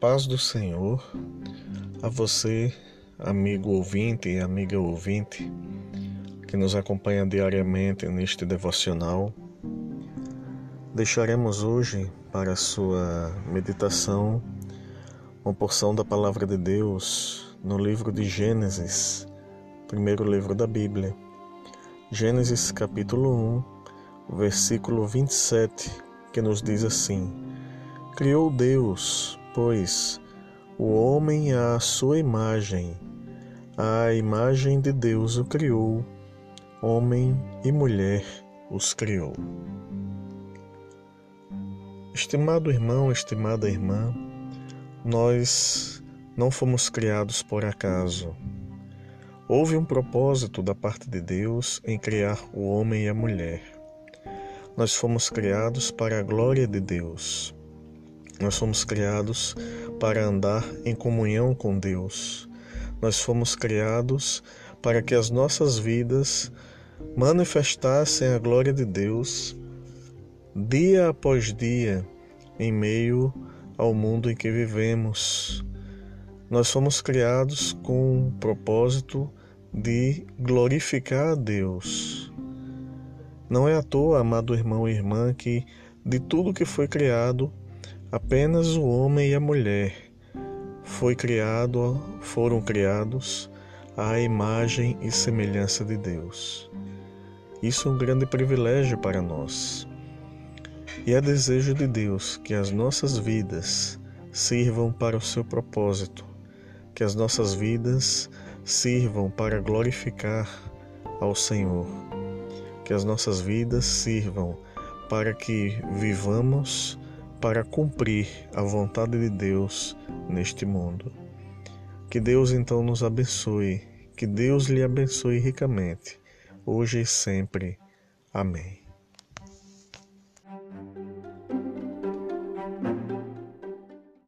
paz do Senhor a você, amigo ouvinte e amiga ouvinte, que nos acompanha diariamente neste devocional. Deixaremos hoje para sua meditação uma porção da Palavra de Deus no livro de Gênesis, primeiro livro da Bíblia. Gênesis capítulo 1, versículo 27, que nos diz assim: Criou Deus pois, o homem à sua imagem, à imagem de Deus o criou, homem e mulher os criou. Estimado irmão, estimada irmã, nós não fomos criados por acaso. Houve um propósito da parte de Deus em criar o homem e a mulher. Nós fomos criados para a glória de Deus. Nós fomos criados para andar em comunhão com Deus. Nós fomos criados para que as nossas vidas manifestassem a glória de Deus dia após dia em meio ao mundo em que vivemos. Nós fomos criados com o propósito de glorificar a Deus. Não é à toa, amado irmão e irmã, que de tudo que foi criado, Apenas o homem e a mulher foi criado, foram criados à imagem e semelhança de Deus. Isso é um grande privilégio para nós. E é desejo de Deus que as nossas vidas sirvam para o seu propósito, que as nossas vidas sirvam para glorificar ao Senhor, que as nossas vidas sirvam para que vivamos para cumprir a vontade de Deus neste mundo. Que Deus então nos abençoe, que Deus lhe abençoe ricamente, hoje e sempre. Amém.